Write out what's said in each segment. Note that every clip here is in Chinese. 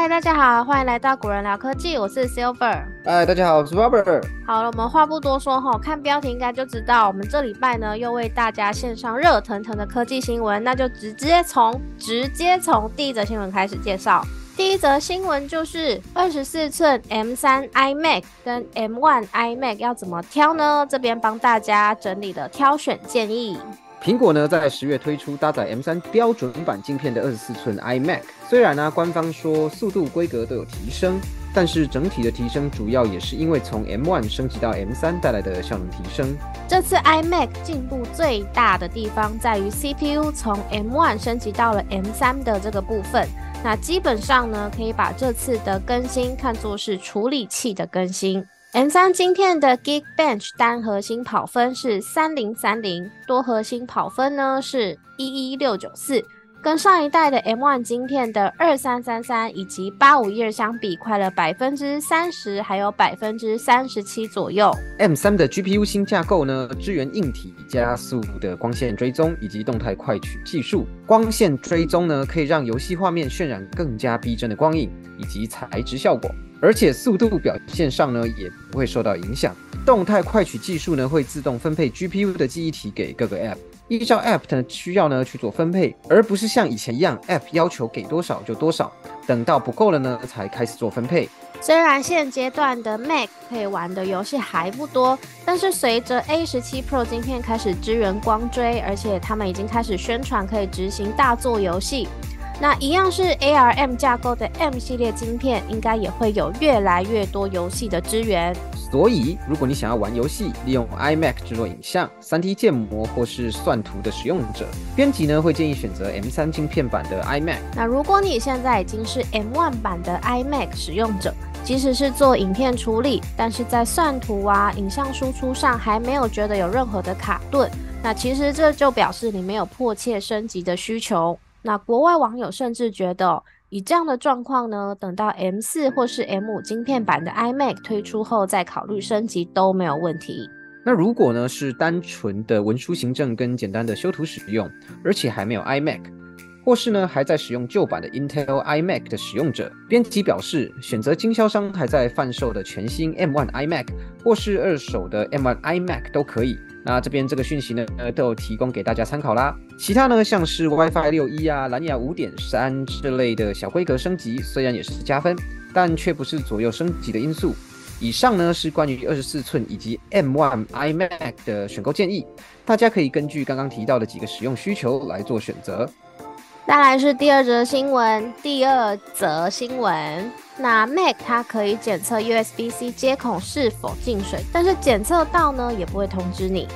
嗨，大家好，欢迎来到古人聊科技，我是 Silver。嗨，大家好，我是 Robert。好了，我们话不多说哈，看标题应该就知道，我们这礼拜呢又为大家献上热腾腾的科技新闻，那就直接从直接从第一则新闻开始介绍。第一则新闻就是二十四寸 M 三 iMac 跟 M one iMac 要怎么挑呢？这边帮大家整理了挑选建议。苹果呢，在十月推出搭载 M3 标准版镜片的二十四寸 iMac。虽然呢，官方说速度、规格都有提升，但是整体的提升主要也是因为从 M1 升级到 M3 带来的效能提升。这次 iMac 进步最大的地方在于 CPU 从 M1 升级到了 M3 的这个部分。那基本上呢，可以把这次的更新看作是处理器的更新。M3 晶片的 Geekbench 单核心跑分是三零三零，多核心跑分呢是一一六九四，跟上一代的 M1 晶片的二三三三以及八五一二相比，快了百分之三十，还有百分之三十七左右。M3 的 GPU 新架构呢，支援硬体加速的光线追踪以及动态快取技术。光线追踪呢，可以让游戏画面渲染更加逼真的光影以及材质效果。而且速度表现上呢，也不会受到影响。动态快取技术呢，会自动分配 GPU 的记忆体给各个 App，依照 App 的需要呢去做分配，而不是像以前一样，App 要求给多少就多少，等到不够了呢才开始做分配。虽然现阶段的 Mac 可以玩的游戏还不多，但是随着 A 十七 Pro 晶片开始支援光追，而且他们已经开始宣传可以执行大作游戏。那一样是 ARM 架构的 M 系列晶片，应该也会有越来越多游戏的支援。所以，如果你想要玩游戏，利用 iMac 制作影像、3D 建模或是算图的使用者，编辑呢会建议选择 M3 晶片版的 iMac。那如果你现在已经是 M1 版的 iMac 使用者，即使是做影片处理，但是在算图啊、影像输出上还没有觉得有任何的卡顿，那其实这就表示你没有迫切升级的需求。那国外网友甚至觉得，以这样的状况呢，等到 M 四或是 M 五晶片版的 iMac 推出后再考虑升级都没有问题。那如果呢是单纯的文书行政跟简单的修图使用，而且还没有 iMac，或是呢还在使用旧版的 Intel iMac 的使用者，编辑表示选择经销商还在贩售的全新 M1 iMac 或是二手的 M1 iMac 都可以。那这边这个讯息呢，都有提供给大家参考啦。其他呢，像是 WiFi 六一啊、蓝牙五点三之类的小规格升级，虽然也是加分，但却不是左右升级的因素。以上呢是关于二十四寸以及 M1 iMac 的选购建议，大家可以根据刚刚提到的几个使用需求来做选择。再来是第二则新闻，第二则新闻，那 Mac 它可以检测 USB-C 接口是否进水，但是检测到呢也不会通知你。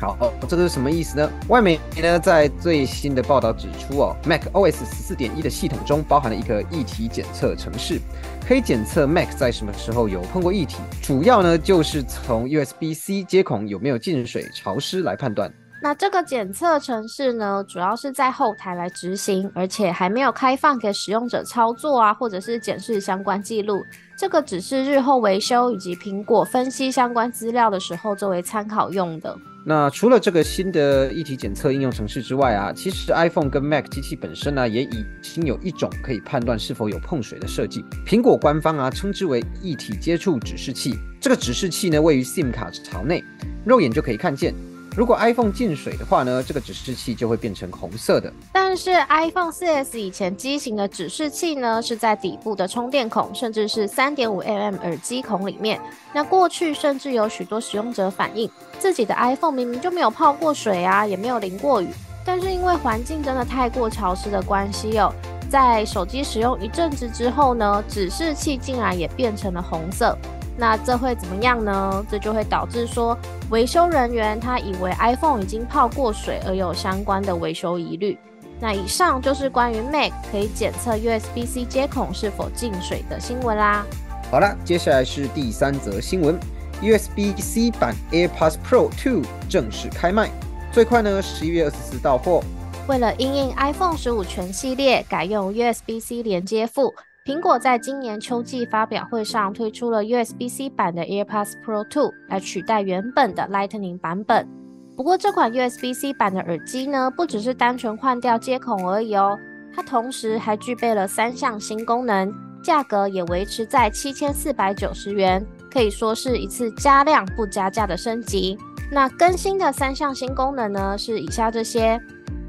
好，哦这个是什么意思呢？外媒呢在最新的报道指出哦，Mac OS 十四点一的系统中包含了一个液体检测程式，可以检测 Mac 在什么时候有碰过液体，主要呢就是从 USB-C 接孔有没有进水、潮湿来判断。那这个检测程式呢，主要是在后台来执行，而且还没有开放给使用者操作啊，或者是检视相关记录。这个只是日后维修以及苹果分析相关资料的时候作为参考用的。那除了这个新的一体检测应用程式之外啊，其实 iPhone 跟 Mac 机器本身呢，也已经有一种可以判断是否有碰水的设计。苹果官方啊称之为一体接触指示器。这个指示器呢，位于 SIM 卡槽内，肉眼就可以看见。如果 iPhone 进水的话呢，这个指示器就会变成红色的。但是 iPhone 4S 以前机型的指示器呢，是在底部的充电孔，甚至是 3.5mm 耳机孔里面。那过去甚至有许多使用者反映，自己的 iPhone 明明就没有泡过水啊，也没有淋过雨，但是因为环境真的太过潮湿的关系哦，在手机使用一阵子之后呢，指示器竟然也变成了红色。那这会怎么样呢？这就会导致说，维修人员他以为 iPhone 已经泡过水，而有相关的维修疑虑。那以上就是关于 Mac 可以检测 USB-C 接孔是否进水的新闻啦。好啦，接下来是第三则新闻：USB-C 版 AirPods Pro 2正式开卖，最快呢十一月二十四到货。为了因应 iPhone 十五全系列改用 USB-C 连接副，苹果在今年秋季发表会上推出了 USB-C 版的 AirPods Pro 2来取代原本的 Lightning 版本。不过这款 USB-C 版的耳机呢，不只是单纯换掉接孔而已哦，它同时还具备了三项新功能，价格也维持在七千四百九十元，可以说是一次加量不加价的升级。那更新的三项新功能呢，是以下这些：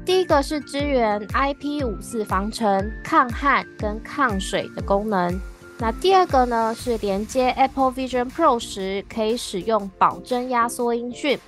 第一个是支援 IP54 防尘、抗旱跟抗水的功能；那第二个呢是连接 Apple Vision Pro 时可以使用保真压缩音讯；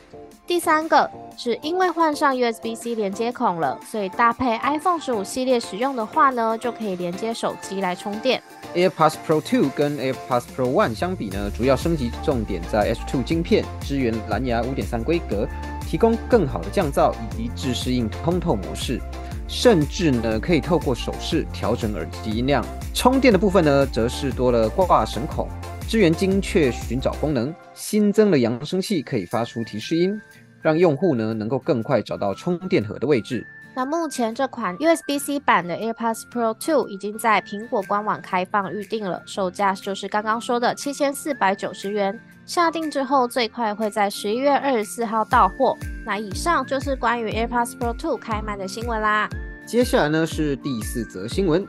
第三个是因为换上 USB-C 连接孔了，所以搭配 iPhone 十五系列使用的话呢，就可以连接手机来充电。AirPods Pro 2跟 AirPods Pro One 相比呢，主要升级重点在 H2 晶片，支援蓝牙5.3规格，提供更好的降噪以及自适应通透模式，甚至呢可以透过手势调整耳机音量。充电的部分呢，则是多了挂绳孔，支援精确寻找功能，新增了扬声器可以发出提示音，让用户呢能够更快找到充电盒的位置。那目前这款 USB-C 版的 AirPods Pro 2已经在苹果官网开放预定了，售价就是刚刚说的七千四百九十元。下定之后最快会在十一月二十四号到货。那以上就是关于 AirPods Pro 2开卖的新闻啦。接下来呢是第四则新闻，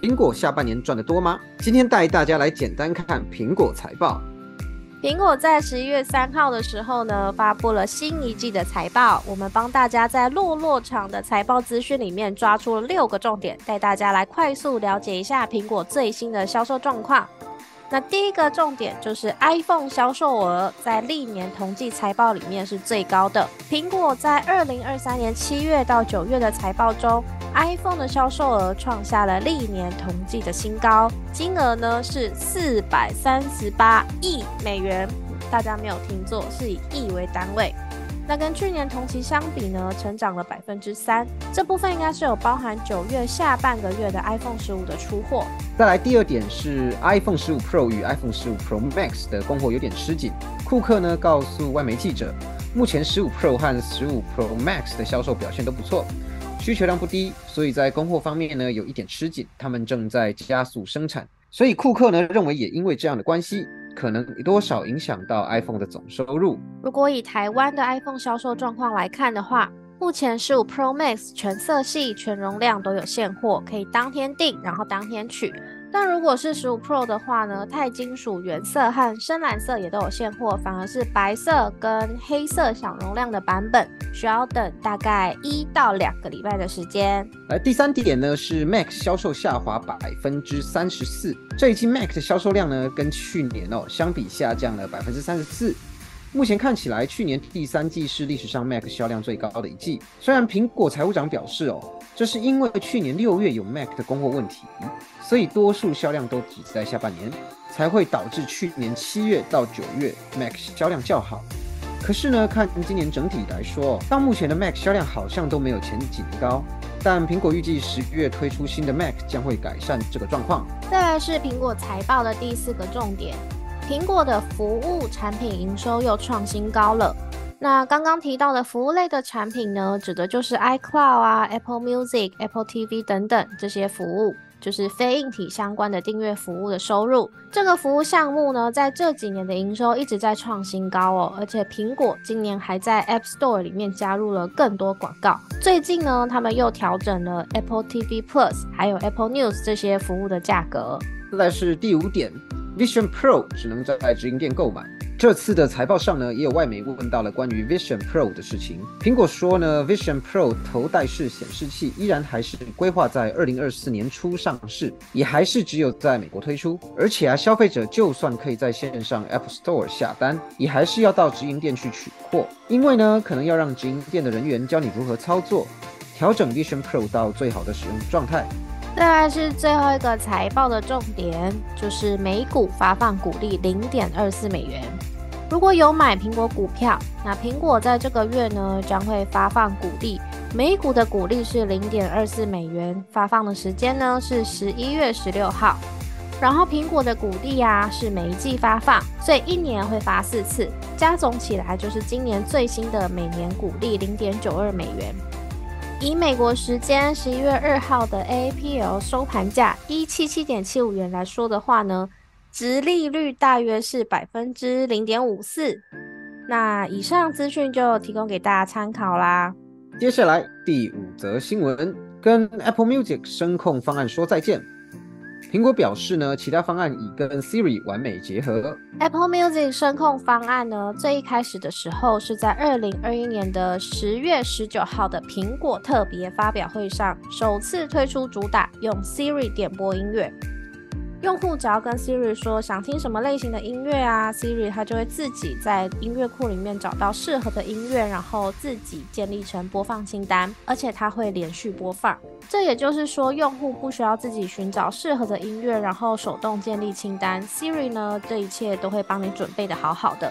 苹果下半年赚得多吗？今天带大家来简单看看苹果财报。苹果在十一月三号的时候呢，发布了新一季的财报。我们帮大家在落落场的财报资讯里面抓出了六个重点，带大家来快速了解一下苹果最新的销售状况。那第一个重点就是 iPhone 销售额在历年同季财报里面是最高的。苹果在二零二三年七月到九月的财报中。iPhone 的销售额创下了历年同季的新高，金额呢是四百三十八亿美元。大家没有听错，是以亿为单位。那跟去年同期相比呢，成长了百分之三。这部分应该是有包含九月下半个月的 iPhone 十五的出货。再来第二点是 iPhone 十五 Pro 与 iPhone 十五 Pro Max 的供货有点吃紧。库克呢告诉外媒记者，目前十五 Pro 和十五 Pro Max 的销售表现都不错。需求量不低，所以在供货方面呢有一点吃紧，他们正在加速生产。所以库克呢认为，也因为这样的关系，可能多少影响到 iPhone 的总收入。如果以台湾的 iPhone 销售状况来看的话，目前十五 Pro Max 全色系、全容量都有现货，可以当天订，然后当天取。但如果是十五 Pro 的话呢，钛金属原色和深蓝色也都有现货，反而是白色跟黑色小容量的版本需要等大概一到两个礼拜的时间。来，第三点呢是 Mac 销售下滑百分之三十四，这一季 Mac 的销售量呢跟去年哦相比下降了百分之三十四。目前看起来，去年第三季是历史上 Mac 销量最高的一季。虽然苹果财务长表示哦，这是因为去年六月有 Mac 的供货问题。所以多数销量都挤在下半年，才会导致去年七月到九月 Mac 销量较好。可是呢，看今年整体来说，到目前的 Mac 销量好像都没有前几年高。但苹果预计十月推出新的 Mac 将会改善这个状况。再来是苹果财报的第四个重点，苹果的服务产品营收又创新高了。那刚刚提到的服务类的产品呢，指的就是 iCloud 啊、Apple Music、Apple TV 等等这些服务。就是非硬体相关的订阅服务的收入，这个服务项目呢，在这几年的营收一直在创新高哦。而且苹果今年还在 App Store 里面加入了更多广告。最近呢，他们又调整了 Apple TV Plus 还有 Apple News 这些服务的价格。再是第五点，Vision Pro 只能在直营店购买。这次的财报上呢，也有外媒问到了关于 Vision Pro 的事情。苹果说呢，Vision Pro 头戴式显示器依然还是规划在二零二四年初上市，也还是只有在美国推出。而且啊，消费者就算可以在线上 App Store 下单，也还是要到直营店去取货，因为呢，可能要让直营店的人员教你如何操作，调整 Vision Pro 到最好的使用状态。再来是最后一个财报的重点，就是每股发放股利零点二四美元。如果有买苹果股票，那苹果在这个月呢将会发放股利，每股的股利是零点二四美元，发放的时间呢是十一月十六号。然后苹果的股利啊是每一季发放，所以一年会发四次，加总起来就是今年最新的每年股利零点九二美元。以美国时间十一月二号的 AAPL 收盘价一七七点七五元来说的话呢，值利率大约是百分之零点五四。那以上资讯就提供给大家参考啦。接下来第五则新闻，跟 Apple Music 声控方案说再见。苹果表示呢，其他方案已跟 Siri 完美结合。Apple Music 声控方案呢，最一开始的时候是在二零二一年的十月十九号的苹果特别发表会上首次推出，主打用 Siri 点播音乐。用户只要跟 Siri 说想听什么类型的音乐啊，Siri 它就会自己在音乐库里面找到适合的音乐，然后自己建立成播放清单，而且它会连续播放。这也就是说，用户不需要自己寻找适合的音乐，然后手动建立清单，Siri 呢，这一切都会帮你准备的好好的。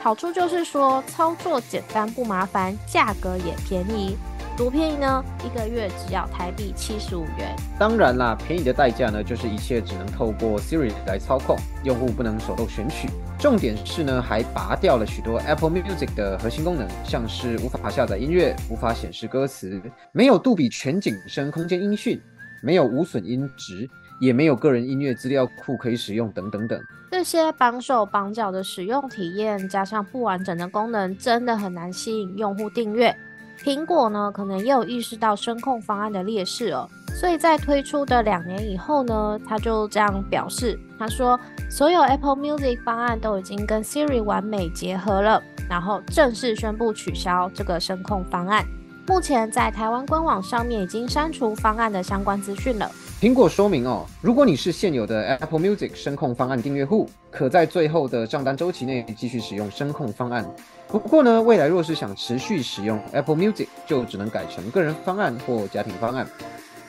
好处就是说，操作简单不麻烦，价格也便宜。多便宜呢？一个月只要台币七十五元。当然啦，便宜的代价呢，就是一切只能透过 Siri 来操控，用户不能手动选取。重点是呢，还拔掉了许多 Apple Music 的核心功能，像是无法下载音乐、无法显示歌词、没有杜比全景声空间音讯、没有无损音质、也没有个人音乐资料库可以使用等等等。这些绑手绑脚的使用体验，加上不完整的功能，真的很难吸引用户订阅。苹果呢，可能也有意识到声控方案的劣势哦，所以在推出的两年以后呢，他就这样表示，他说所有 Apple Music 方案都已经跟 Siri 完美结合了，然后正式宣布取消这个声控方案。目前在台湾官网上面已经删除方案的相关资讯了。苹果说明哦，如果你是现有的 Apple Music 声控方案订阅户，可在最后的账单周期内继续使用声控方案。不过呢，未来若是想持续使用 Apple Music，就只能改成个人方案或家庭方案。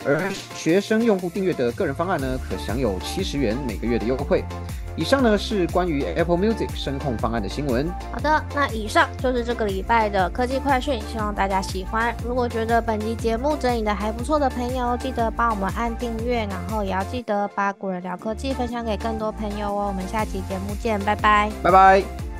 而学生用户订阅的个人方案呢，可享有七十元每个月的优惠。以上呢是关于 Apple Music 声控方案的新闻。好的，那以上就是这个礼拜的科技快讯，希望大家喜欢。如果觉得本期节目整理的还不错的朋友，记得帮我们按订阅，然后也要记得把古人聊科技分享给更多朋友哦。我们下期节目见，拜拜，拜拜。